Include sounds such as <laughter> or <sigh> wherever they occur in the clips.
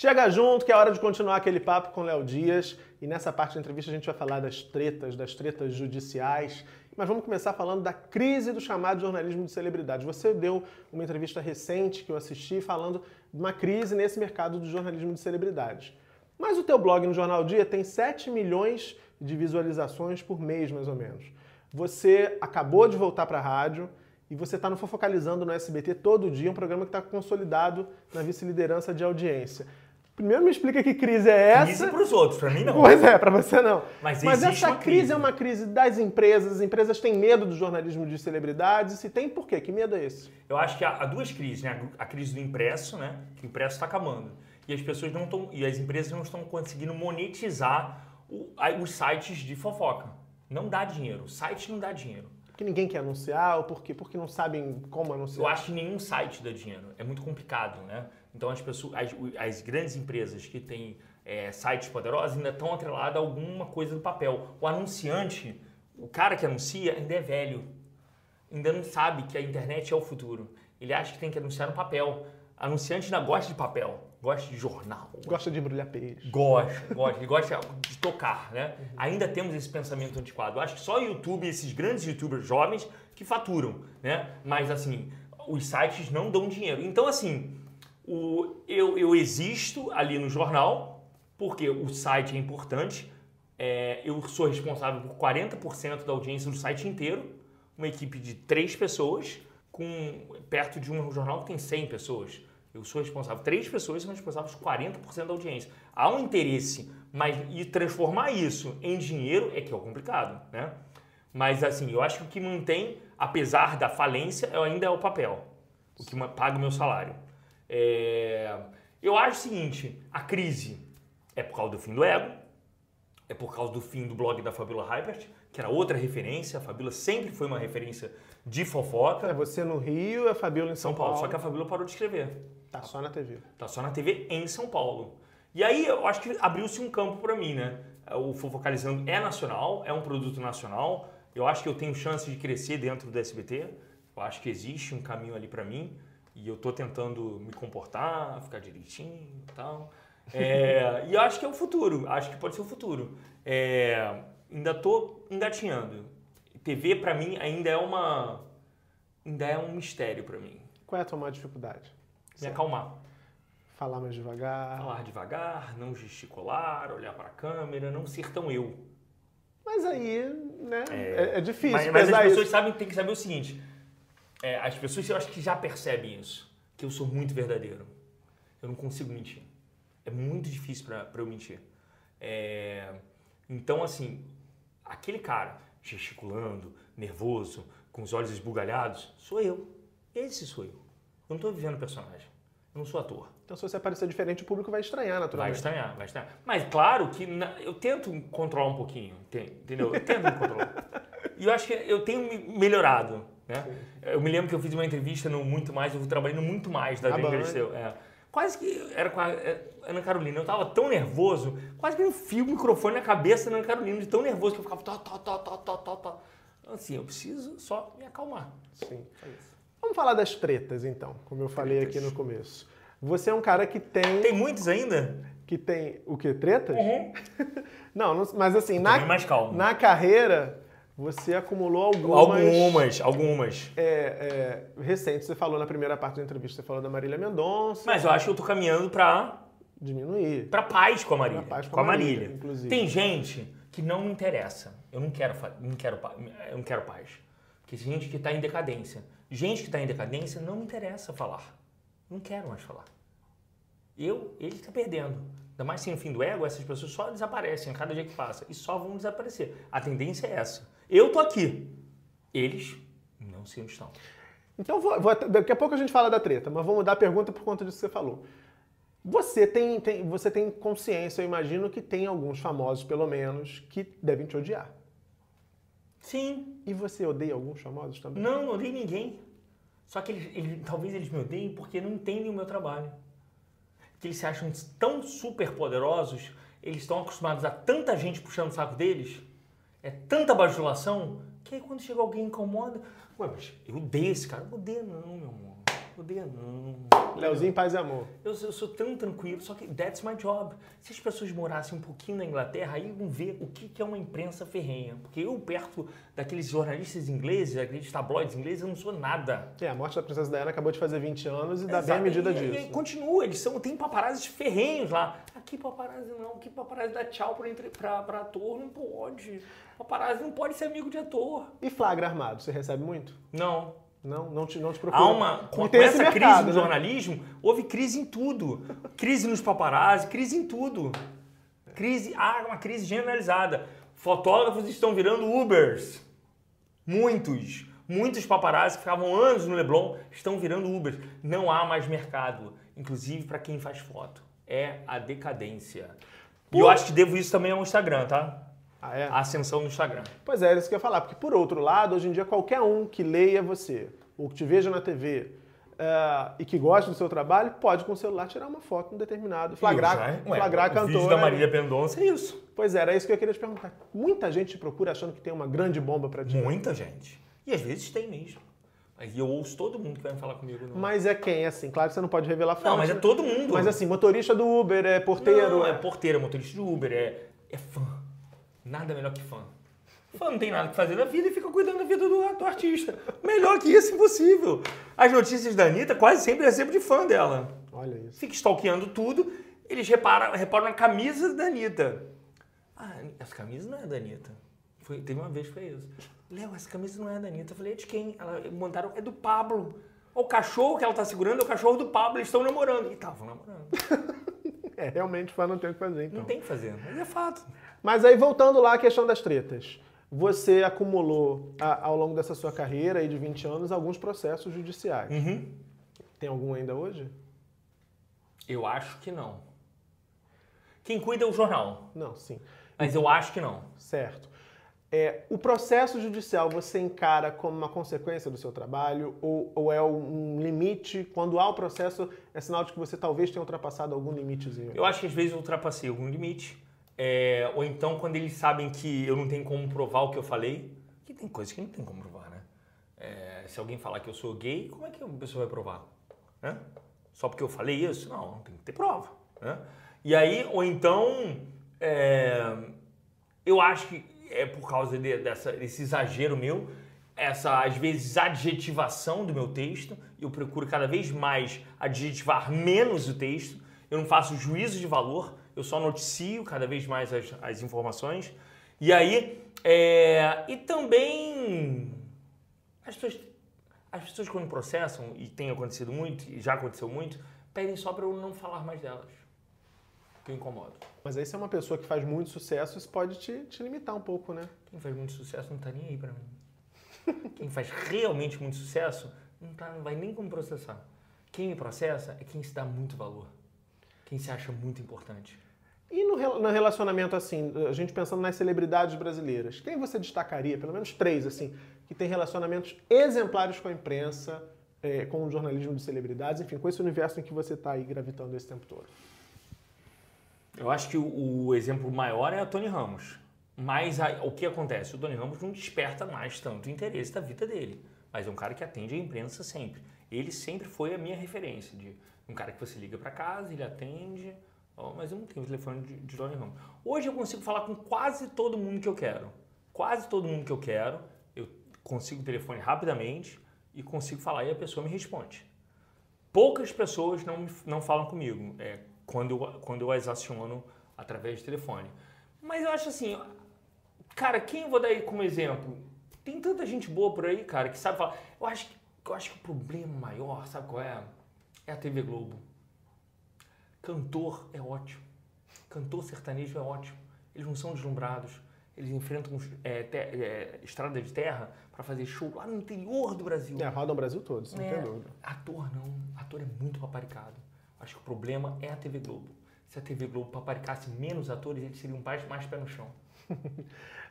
Chega junto que é hora de continuar aquele papo com Léo Dias. E nessa parte da entrevista a gente vai falar das tretas, das tretas judiciais. Mas vamos começar falando da crise do chamado jornalismo de celebridades. Você deu uma entrevista recente que eu assisti falando de uma crise nesse mercado do jornalismo de celebridades. Mas o teu blog no Jornal Dia tem 7 milhões de visualizações por mês, mais ou menos. Você acabou de voltar para a rádio e você está no Fofocalizando no SBT todo dia, um programa que está consolidado na vice-liderança de audiência. Primeiro me explica que crise é essa. Crise para os outros, para mim não. Pois é, para você não. Mas, Mas essa crise. crise. é uma crise das empresas. As empresas têm medo do jornalismo de celebridades. E se tem, por quê? Que medo é esse? Eu acho que há, há duas crises, né? A crise do impresso, né? Que o impresso está acabando. E as pessoas não estão. E as empresas não estão conseguindo monetizar o- os sites de fofoca. Não dá dinheiro. O site não dá dinheiro. Porque ninguém quer anunciar ou por quê? Porque não sabem como Eu anunciar. acho que nenhum site dá dinheiro. É muito complicado, né? Então as pessoas, as, as grandes empresas que têm é, sites poderosos ainda estão atreladas a alguma coisa do papel. O anunciante, o cara que anuncia, ainda é velho. Ainda não sabe que a internet é o futuro. Ele acha que tem que anunciar no papel. Anunciante ainda gosta de papel, gosta de jornal. Gosta de embrulhar peixe. Gosta, gosta, ele gosta de tocar, né? Ainda temos esse pensamento antiquado. Eu acho que só o YouTube, esses grandes youtubers jovens, que faturam, né? Mas assim, os sites não dão dinheiro. Então, assim, o, eu, eu existo ali no jornal, porque o site é importante. É, eu sou responsável por 40% da audiência do site inteiro, uma equipe de três pessoas, com perto de um jornal que tem 100 pessoas. Eu sou responsável, três pessoas são responsáveis por 40% da audiência. Há um interesse, mas e transformar isso em dinheiro é que é complicado, né? Mas assim, eu acho que o que mantém, apesar da falência, é- ainda é o papel, o que paga o meu salário. É, Eu acho o seguinte, a crise é por causa do fim do ego, é por causa do fim do blog da Fabiola Hypert, que era outra referência. A Fabiola sempre foi uma referência de fofoca. É você no Rio e a Fabiola em São, São Paulo. Só que a Fabiola parou de escrever. Tá só na TV. Tá só na TV em São Paulo. E aí eu acho que abriu-se um campo para mim, né? O Fofocalizando é nacional, é um produto nacional. Eu acho que eu tenho chance de crescer dentro do SBT. Eu acho que existe um caminho ali para mim. E eu tô tentando me comportar, ficar direitinho e tal. É, e acho que é o futuro. Acho que pode ser o futuro. É, ainda tô engatinhando. TV para mim ainda é uma ainda é um mistério para mim. Qual é a tua maior dificuldade? Me acalmar. Falar mais devagar. Falar devagar, não gesticular, olhar para a câmera, não ser tão eu. Mas aí, né? É, é difícil Mas, mas as pessoas isso. sabem, tem que saber o seguinte: é, as pessoas eu acho que já percebem isso, que eu sou muito verdadeiro. Eu não consigo mentir. É muito difícil para eu mentir. É, então, assim, aquele cara gesticulando, nervoso, com os olhos esbugalhados, sou eu. Esse sou eu. Eu não estou vivendo personagem. Eu não sou ator. Então, se você aparecer diferente, o público vai estranhar, Vai naturalmente. estranhar, vai estranhar. Mas claro que na- eu tento controlar um pouquinho, ente- entendeu? Eu tento me controlar. E eu acho que eu tenho me melhorado, né? Eu me lembro que eu fiz uma entrevista no Muito Mais, eu trabalhando muito mais da Band. Galisteu. É. Quase que era com a é, Ana Carolina. Eu tava tão nervoso, quase que eu enfio o microfone na cabeça da Ana Carolina, de tão nervoso que eu ficava. Tó, tó, tó, tó, tó, tó, tó. Então, Assim, eu preciso só me acalmar. Sim. Só isso. Vamos falar das tretas, então, como eu falei aqui no começo. Você é um cara que tem. Tem muitos ainda? Que tem. O quê? Tretas? Uhum. <laughs> Não, não- mas assim, na, mais calmo. na carreira, você acumulou algumas. Algumas, algumas. É, é, recentes. Você falou na primeira parte da entrevista, você falou da Marília Mendonça. Mas eu acho que eu tô caminhando pra Diminuir. Pra paz com a Marília. Pra paz com com a Marília, Marília. inclusive. Tem gente que não me interessa. Eu não quero, não quero, eu não quero paz. Porque gente que está em decadência. Gente que está em decadência não me interessa falar. Não quero mais falar. Eu, ele está perdendo. Ainda mais sem o fim do ego, essas pessoas só desaparecem a cada dia que passa. E só vão desaparecer. A tendência é essa. Eu tô aqui. Eles não sei onde estão. Então, vou- vou- daqui a pouco a gente fala da treta, mas vou mudar a pergunta por conta disso que você falou. Você tem, tem- você tem consciência, eu imagino que tem alguns famosos, pelo menos, que devem te odiar. Sim, E você odeia alguns famosos também? Não, não odeio ninguém. Só que eles, eles- talvez eles me odeiem porque não entendem o meu trabalho. Que eles se acham tão super poderosos, eles estão acostumados a tanta gente puxando o saco deles, é tanta bajulação, que aí quando chega alguém e incomoda, ué, mas eu odeio esse cara. Eu odeio não, meu amor. Foder, não. Leozinho, paz e amor. Eu, eu sou tão tranquilo, só que that's my job. Se as pessoas morassem um pouquinho na Inglaterra, aí vão ver o que, que é uma imprensa ferrenha. Porque eu, perto daqueles jornalistas ingleses, daqueles tabloides ingleses, eu não sou nada. É, a morte da princesa Diana acabou de fazer 20 anos e dá bem a Exato. medida E- e- disso. E, continua, eles são, tem paparazzis ferrenhos lá. Aqui paparazzi não, aqui paparazzi dá tchau pra, entre- pra, pra ator, não pode. Paparazzi não pode ser amigo de ator. E flagra armado, você recebe muito? Não. Não, não te, não te procura. Há uma, com, essa crise mercado, no né? jornalismo, houve crise em tudo. Crise nos paparazzi, crise em tudo. Crise, há uma crise generalizada. Fotógrafos estão virando Ubers. Muitos. Muitos paparazzi que ficavam anos no Leblon estão virando Ubers. Não há mais mercado, inclusive para quem faz foto. É a decadência. E eu acho que devo isso também ao Instagram, tá? Ah, é? A ascensão no Instagram. Pois é, era isso que eu ia falar. Porque, por outro lado, hoje em dia, qualquer um que leia você, ou que te veja na TV, eh, e que goste do seu trabalho, pode com o celular tirar uma foto em determinado. Flagrar, E eu já- ué, flagrar o vídeo da Marília Mendonça é isso. Pois é, era isso que eu queria te perguntar. Muita gente te procura achando que tem uma grande bomba pra ti. Muita gente. E às vezes tem mesmo. Mas eu ouço todo mundo que vai me falar comigo. Mas é quem, assim? Claro que você não pode revelar fonte. Não, mas é todo mundo. Mas assim, motorista do Uber, é porteiro. Não, é é- porteiro, é motorista de Uber, é, é fã. Nada melhor que fã. Fã não tem nada que fazer na vida e fica cuidando da vida do, do artista. Melhor que isso, impossível. As notícias da Anitta quase sempre recebo de fã dela. Olha isso. Fica stalkeando tudo, eles reparam, reparam na camisa da Anitta. Ah, essa camisa não é da Anitta. Foi, teve uma vez que foi isso. Léo, essa camisa não é da Anitta. Eu falei, é de quem? Ela mandaram, é do Pablo. O cachorro que ela tá segurando é o cachorro do Pablo, eles estão namorando. E estavam namorando. <laughs> É, realmente fã não tem o que fazer, então. Não tem o que fazer, mas é fato. Mas aí, voltando lá à questão das tretas. Você acumulou, a- ao longo dessa sua carreira aí de 20 anos, alguns processos judiciais. Uhum. Tem algum ainda hoje? Eu acho que não. Quem cuida é o jornal, Não, sim. mas eu acho que não. Certo. É, o processo judicial você encara como uma consequência do seu trabalho ou, ou é um limite? Quando há o processo, é sinal de que você talvez tenha ultrapassado algum limitezinho? Eu acho que às vezes eu ultrapassei algum limite. É, ou então quando eles sabem que eu não tenho como provar o que eu falei, que tem coisas que não tem como provar, né? É, se alguém falar que eu sou gay, como é que a pessoa vai provar? Né? Só porque eu falei isso? Não, tem que ter prova. Né? E aí, ou então, é, eu acho que é por causa de- dessa, desse exagero meu, essa, às vezes, adjetivação do meu texto, eu procuro cada vez mais adjetivar menos o texto, eu não faço juízo de valor, eu só noticio cada vez mais as, as informações. E aí, é, e também as pessoas, as pessoas quando processam, e tem acontecido muito, e já aconteceu muito, pedem só para eu não falar mais delas. Que eu incomodo. Mas aí se é uma pessoa que faz muito sucesso, isso pode te, te limitar um pouco, né? Quem faz muito sucesso não tá nem aí pra mim. <laughs> Quem faz realmente muito sucesso não, tá, não vai nem como processar. Quem me processa é quem se dá muito valor. Quem se acha muito importante. E no, no relacionamento, assim, a gente pensando nas celebridades brasileiras, quem você destacaria, pelo menos três, assim, que tem relacionamentos exemplares com a imprensa, eh, com o jornalismo de celebridades, enfim, com esse universo em que você está aí gravitando esse tempo todo? Eu acho que o, o exemplo maior é a Tony Ramos. Mas a- o que acontece? O Tony Ramos não desperta mais tanto interesse da vida dele. Mas é um cara que atende a imprensa sempre. Ele sempre foi a minha referência de um cara que você liga para casa, ele atende, ó, mas eu não tenho o telefone de, de Tony Ramos. Hoje eu consigo falar com quase todo mundo que eu quero. Quase todo mundo que eu quero, eu consigo o telefone rapidamente e consigo falar e a pessoa me responde. Poucas pessoas não, não falam comigo é, quando, eu, quando eu as aciono através de telefone. Mas eu acho assim, cara, quem eu vou dar aí como exemplo? Tem tanta gente boa por aí, cara, que sabe falar. Eu acho que, eu acho que o problema maior, sabe qual é? É a TV Globo. Cantor é ótimo. Cantor sertanejo é ótimo. Eles não são deslumbrados. Eles enfrentam é, te- é, estrada de terra para fazer show lá no interior do Brasil. É, roda o Brasil todo, sem É, ator não. Ator é muito paparicado. Acho que o problema é a TV Globo. Se a TV Globo paparicasse menos atores, eles seriam mais, mais pé no chão. <laughs>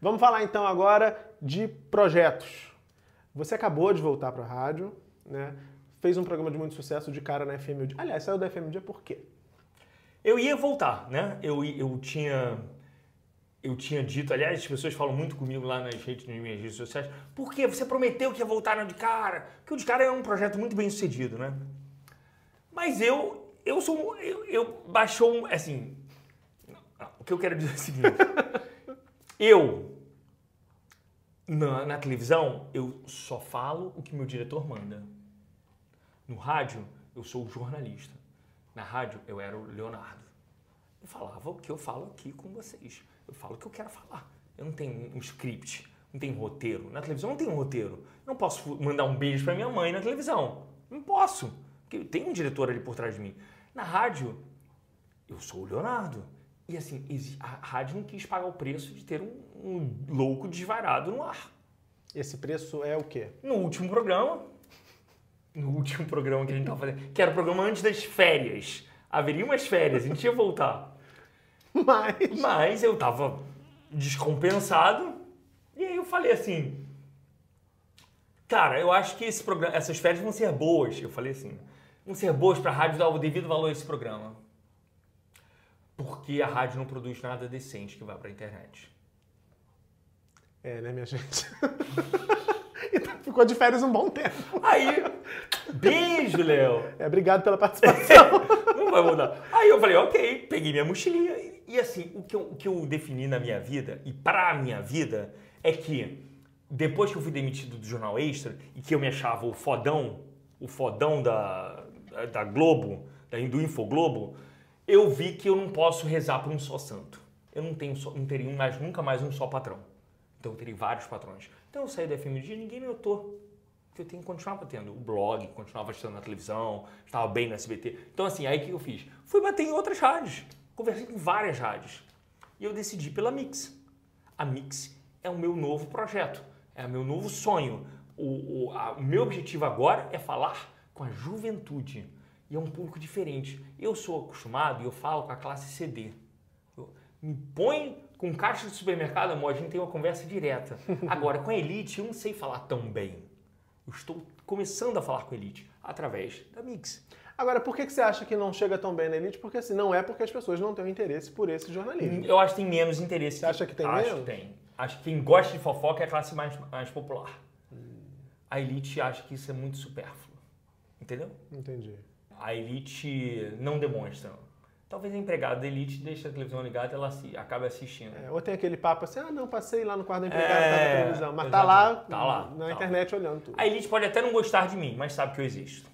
Vamos falar então agora de projetos. Você acabou de voltar para a rádio, né? Fez um programa de muito sucesso de cara na FM. Dia. Aliás, saiu da FM Dia por quê? Eu ia voltar, né? Eu, eu tinha. Eu tinha dito, aliás, as pessoas falam muito comigo lá nas redes, nas minhas redes sociais, por que você prometeu que ia voltar no de cara? Porque o de cara é um projeto muito bem sucedido, né? Mas eu, eu sou, eu, eu baixou, um- assim, o que eu quero dizer é o seguinte, <laughs> eu, na, na televisão, eu só falo o que meu diretor manda. No rádio, eu sou o jornalista. Na rádio, eu era o Leonardo. Eu falava o que eu falo aqui com vocês. Eu falo o que eu quero falar. Eu não tenho um script, não tenho roteiro. Na televisão não tem um roteiro. Eu não posso mandar um beijo pra minha mãe na televisão. Não posso. Porque tem um diretor ali por trás de mim. Na rádio, eu sou o Leonardo. E assim, a rádio não quis pagar o preço de ter um, um louco desvairado no ar. Esse preço é o quê? No último programa, no último programa que a gente tava fazendo, que era o programa antes das férias. Haveria umas férias, a gente ia voltar. <laughs> Mas. Mas eu tava descompensado. E aí eu falei assim: Cara, eu acho que esse programa, essas férias vão ser boas. Eu falei assim: vão ser boas pra rádio dar o devido valor a esse programa. Porque a rádio não produz nada decente que vá pra internet. É, né, minha gente? <laughs> Então, Ficou de férias um bom tempo. Aí, beijo, Léo. É, obrigado pela participação. <laughs> Não vai mudar. Aí eu falei, ok, peguei minha mochilinha. E, e assim, o que, eu, o que eu defini na minha vida, e pra minha vida, é que depois que eu fui demitido do Jornal Extra e que eu me achava o fodão, o fodão da, da Globo, da, do Infoglobo, eu vi que eu não posso rezar por um só santo. Eu não, tenho não teria mais, nunca mais um só patrão. Então eu teria vários patrões. Então eu saí da FM do dia e ninguém me notou. Eu tenho que continuar tendo o blog, continuava estando na televisão, estava bem no SBT. Então, assim, aí o que eu fiz? Fui bater em outras rádios. Conversei com várias rádios. E eu decidi pela Mix. A Mix é o meu novo projeto, é o meu novo sonho. O, o, a- meu objetivo agora é falar com a juventude. E é um público diferente. Eu sou acostumado e eu falo com a classe CD. Eu- Me põe com caixa de supermercado, amor, a gente tem uma conversa direta. Agora, com a Elite, eu não sei falar tão bem. Eu estou começando a falar com a Elite através da Mix. Agora, por que que você acha que não chega tão bem na elite? Porque assim, não é porque as pessoas não têm interesse por esse jornalismo. Eu acho que tem menos interesse. Você acha que tem acho menos? que tem. Acho que quem gosta de fofoca é a classe mais, mais popular. A Elite acha que isso é muito supérfluo. Entendeu? Entendi. A Elite não demonstra. Talvez a empregada da Elite deixe a televisão ligada e ela se, acabe assistindo. É, ou tem aquele papo assim, ah, não, passei lá no quarto da empregada É, tá na televisão. Mas tá lá. Tá lá, na tá internet olhando tudo. A Elite pode até não gostar de mim, mas sabe que eu existo.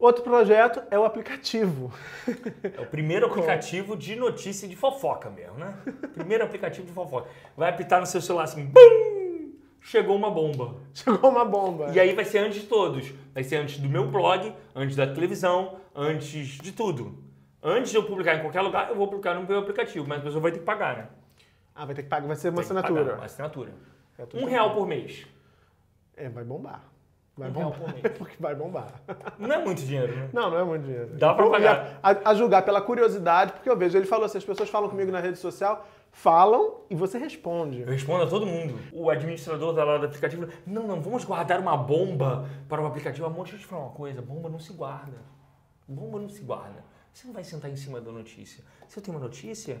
Outro projeto é o aplicativo. <laughs> É o primeiro aplicativo de notícia de fofoca mesmo, né? Primeiro aplicativo de fofoca. Vai apitar no seu celular assim, BUM! Chegou uma bomba. Chegou uma bomba. E aí vai ser antes de todos. Vai ser antes do meu blog, antes da televisão, antes de tudo. Antes de eu publicar em qualquer lugar, eu vou publicar no meu aplicativo, mas a pessoa vai ter que pagar, né? Ah, vai ter que pagar, vai ser uma que assinatura. pagar, uma assinatura. É Um real por mês. É, vai bombar. Vai real bombar. <laughs> Porque vai bombar. Não é muito dinheiro, né? Não, não é muito dinheiro. Dá pra pagar. A, a julgar pela curiosidade, porque eu vejo, ele falou assim, as pessoas falam comigo na rede social, falam e você responde. Eu respondo a todo mundo. O administrador da lá do aplicativo não, não, vamos guardar uma bomba para o aplicativo. Amor, deixa eu te falar uma coisa, bomba não se guarda. Bomba não se guarda. Você não vai sentar em cima da notícia. Se eu tenho uma notícia,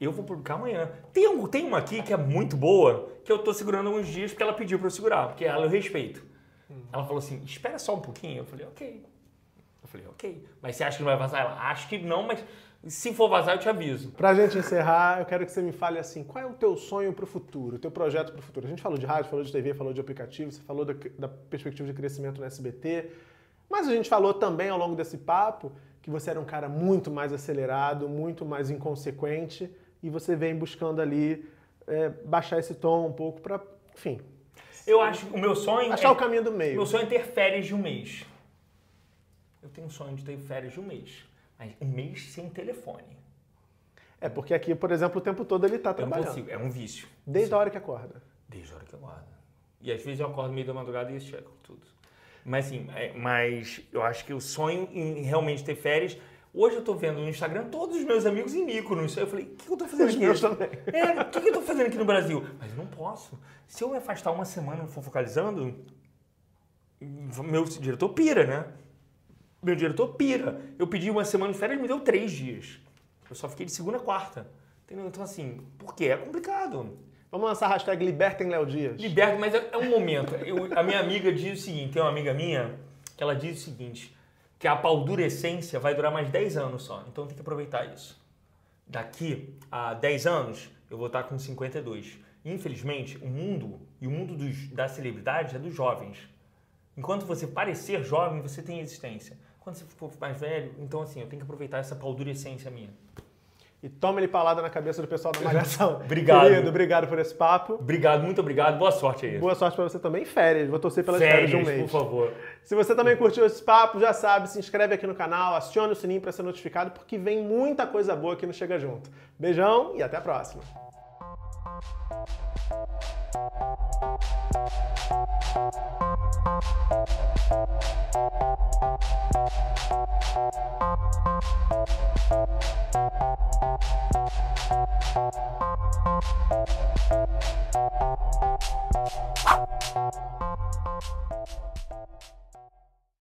eu vou publicar amanhã. Tem, um, tem uma aqui que é muito boa, que eu tô segurando alguns dias porque ela pediu para eu segurar, porque ela eu respeito. Ela falou assim, espera só um pouquinho. Eu falei, ok. Eu falei, ok. Mas você acha que não vai vazar? Ela, acho que não, mas se for vazar eu te aviso. Pra gente encerrar, eu quero que você me fale assim, qual é o teu sonho pro futuro, o teu projeto pro futuro? A gente falou de rádio, falou de TV, falou de aplicativo, você falou da, da perspectiva de crescimento no SBT, mas a gente falou também ao longo desse papo que você era um cara muito mais acelerado, muito mais inconsequente, e você vem buscando ali é, baixar esse tom um pouco pra, enfim, Eu acho que o meu sonho achar é o caminho do meio. Meu sonho é ter férias de um mês. Eu tenho um sonho de ter férias de um mês. Mas um mês sem telefone. É, porque aqui, por exemplo, o tempo todo ele tá Eu não trabalhando. consigo. É um vício. Desde a hora que acorda. Desde a hora que eu acordo. E às vezes eu acordo no meio da madrugada e checo tudo. Mas assim, mas eu acho que o sonho em realmente ter férias. Hoje eu tô vendo no Instagram todos os meus amigos em. Aí eu falei, o que eu tô fazendo Os aqui? meus também. É, o que que eu tô fazendo aqui no Brasil? Mas eu não posso. Se eu me afastar uma semana e não for focalizando, meu diretor pira, né? Meu diretor pira. Eu pedi uma semana de férias, ele me deu três dias. Eu só fiquei de segunda a quarta. Entendeu? Então, assim, por quê? É complicado. Vamos lançar a hashtag Libertem Léo Dias. Liberto, mas é, é um momento. Eu- a minha amiga diz o seguinte: tem uma amiga minha que ela diz o seguinte: que a paldurecência vai durar mais 10 anos só. Então tem que aproveitar isso. Daqui a 10 anos, eu vou estar com 52. Infelizmente, o mundo e o mundo dos, da celebridade é dos jovens. Enquanto você parecer jovem, você tem existência. Quando você for mais velho, então assim, eu tenho que aproveitar essa paldurecência minha. E toma ele palada na cabeça do pessoal da Malhação. <laughs> Obrigado. Querido, obrigado por esse papo. Obrigado, muito obrigado. Boa sorte aí. Boa sorte para você também. Férias, vou torcer pelas Férias, férias de um mês. por favor. Se você também curtiu esse papo, já sabe, se inscreve aqui no canal, acione o sininho para ser notificado, porque vem muita coisa boa aqui no Chega Junto. Beijão e até a próxima.